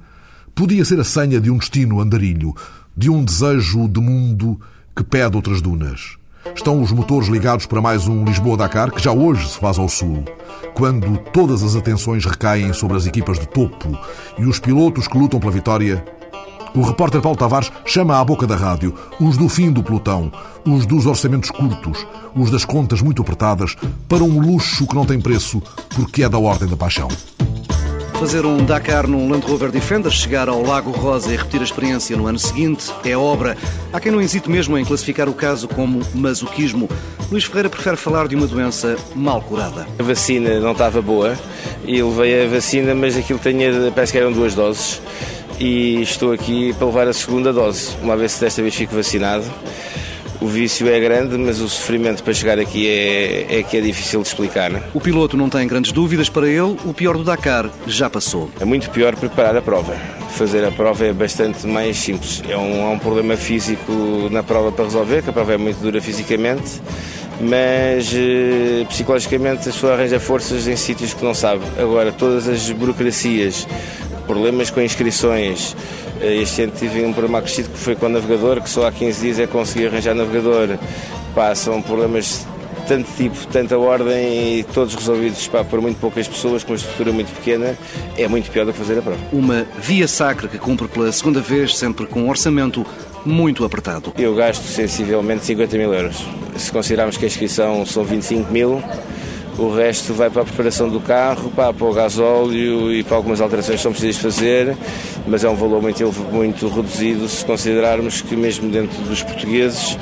Speaker 1: Podia ser a senha de um destino andarilho, de um desejo de mundo que pede outras dunas. Estão os motores ligados para mais um Lisboa-Dakar, que já hoje se faz ao sul, quando todas as atenções recaem sobre as equipas de topo e os pilotos que lutam pela vitória, O repórter Paulo Tavares chama à boca da rádio os do fim do pelotão, os dos orçamentos curtos, os das contas muito apertadas, para um luxo que não tem preço, porque é da ordem da paixão.
Speaker 40: Fazer um Dakar num Land Rover Defender, chegar ao Lago Rosa e repetir a experiência no ano seguinte é obra. Há quem não hesite mesmo em classificar o caso como masoquismo. Luís Ferreira prefere falar de uma doença mal curada.
Speaker 41: A vacina não estava boa e levei a vacina, mas aquilo tinha, parece que eram duas doses. E estou aqui para levar a segunda dose, uma vez se desta vez fico vacinado. O vício é grande, mas o sofrimento para chegar aqui é, é que é difícil de explicar. Né?
Speaker 40: O piloto não tem grandes dúvidas para ele, o pior do Dakar já passou.
Speaker 41: É muito pior preparar a prova. Fazer a prova é bastante mais simples. É um, há um problema físico na prova para resolver, que a prova é muito dura fisicamente, mas eh, psicologicamente a pessoa arranja forças em sítios que não sabe. Agora, todas as burocracias, problemas com inscrições, este ano tive um problema acrescido que foi com o navegador, que só há 15 dias é conseguir arranjar navegador. Pá, são problemas de tanto tipo, tanta ordem e todos resolvidos pá, por muito poucas pessoas, com uma estrutura muito pequena, é muito pior do que fazer a prova.
Speaker 40: Uma via sacra que cumpre pela segunda vez, sempre com um orçamento muito apertado.
Speaker 41: Eu gasto sensivelmente 50 mil euros. Se considerarmos que a inscrição são 25 mil, o resto vai para a preparação do carro, para, para o gasóleo e para algumas alterações que são precisas fazer, mas é um valor muito, muito reduzido se considerarmos que mesmo dentro dos portugueses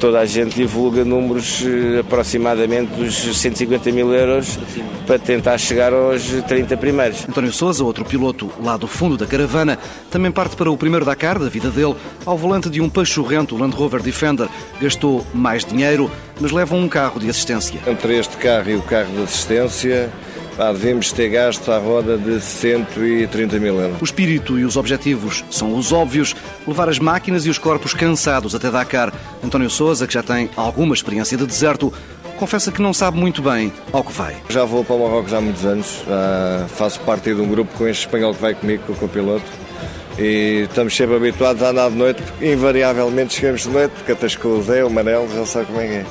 Speaker 41: toda a gente divulga números eh, aproximadamente dos 150 mil euros para tentar chegar aos 30 primeiros.
Speaker 40: António Souza, outro piloto lá do fundo da caravana, também parte para o primeiro Dakar da vida dele, ao volante de um pachorrento Land Rover Defender. Gastou mais dinheiro, mas leva um carro de assistência.
Speaker 41: Entre este carro e o carro de assistência, ah, devemos ter gasto à roda de 130 mil euros.
Speaker 40: O espírito e os objetivos são os óbvios, levar as máquinas e os corpos cansados até Dakar. António Souza, que já tem alguma experiência de deserto, confessa que não sabe muito bem ao que vai.
Speaker 41: Já vou para o Marrocos há muitos anos, uh, faço parte de um grupo com este espanhol que vai comigo, com o copiloto, e estamos sempre habituados a andar de noite, porque invariavelmente chegamos de noite, porque até com o Zé, o Manel, já sabe como é que é.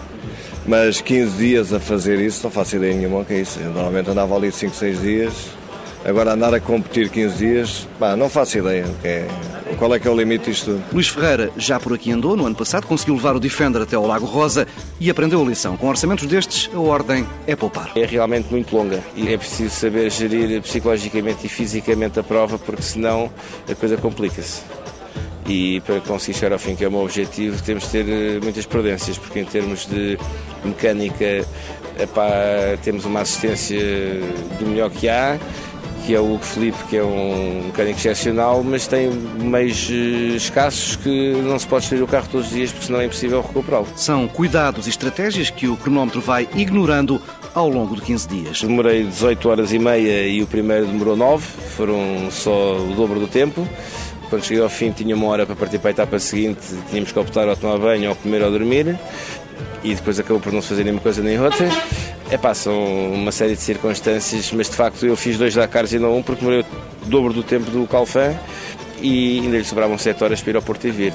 Speaker 41: Mas 15 dias a fazer isso, não faço ideia nenhuma que é isso. Eu normalmente andava ali 5, 6 dias. Agora andar a competir 15 dias, pá, não faço ideia é, qual é que é o limite disto tudo.
Speaker 40: Luís Ferreira já por aqui andou, no ano passado conseguiu levar o Defender até ao Lago Rosa e aprendeu a lição. Com orçamentos destes, a ordem é poupar.
Speaker 41: É realmente muito longa e é preciso saber gerir psicologicamente e fisicamente a prova porque senão a coisa complica-se e para conseguir chegar ao fim, que é o meu objetivo, temos de ter eh, muitas prudências, porque em termos de mecânica epá, temos uma assistência do melhor que há, que é o Hugo Felipe, que é um mecânico excepcional, mas tem meios eh, escassos que não se pode ter o carro todos os dias, porque senão é impossível recuperá-lo.
Speaker 40: São cuidados e estratégias que o cronómetro vai ignorando ao longo de 15 dias.
Speaker 41: Demorei 18 horas e meia e o primeiro demorou 9, foram só o dobro do tempo. Quando cheguei ao fim tinha uma hora para partir para a etapa seguinte, tínhamos que optar ou tomar banho ou comer ou dormir e depois acabou por não fazer nenhuma coisa nem outra. É pá, são uma série de circunstâncias, mas de facto eu fiz dois Dakars e não um porque demorei o dobro do tempo do Calfã e ainda lhe sobravam 7 horas para ir ao Porto e vir.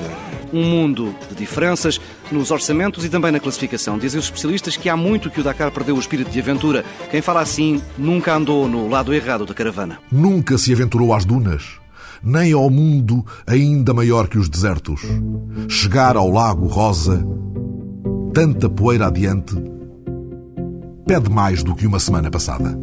Speaker 40: Um mundo de diferenças nos orçamentos e também na classificação. Dizem os especialistas que há muito que o Dakar perdeu o espírito de aventura. Quem fala assim nunca andou no lado errado da caravana.
Speaker 1: Nunca se aventurou às dunas nem ao mundo ainda maior que os desertos. Chegar ao Lago Rosa, tanta poeira adiante, pede mais do que uma semana passada.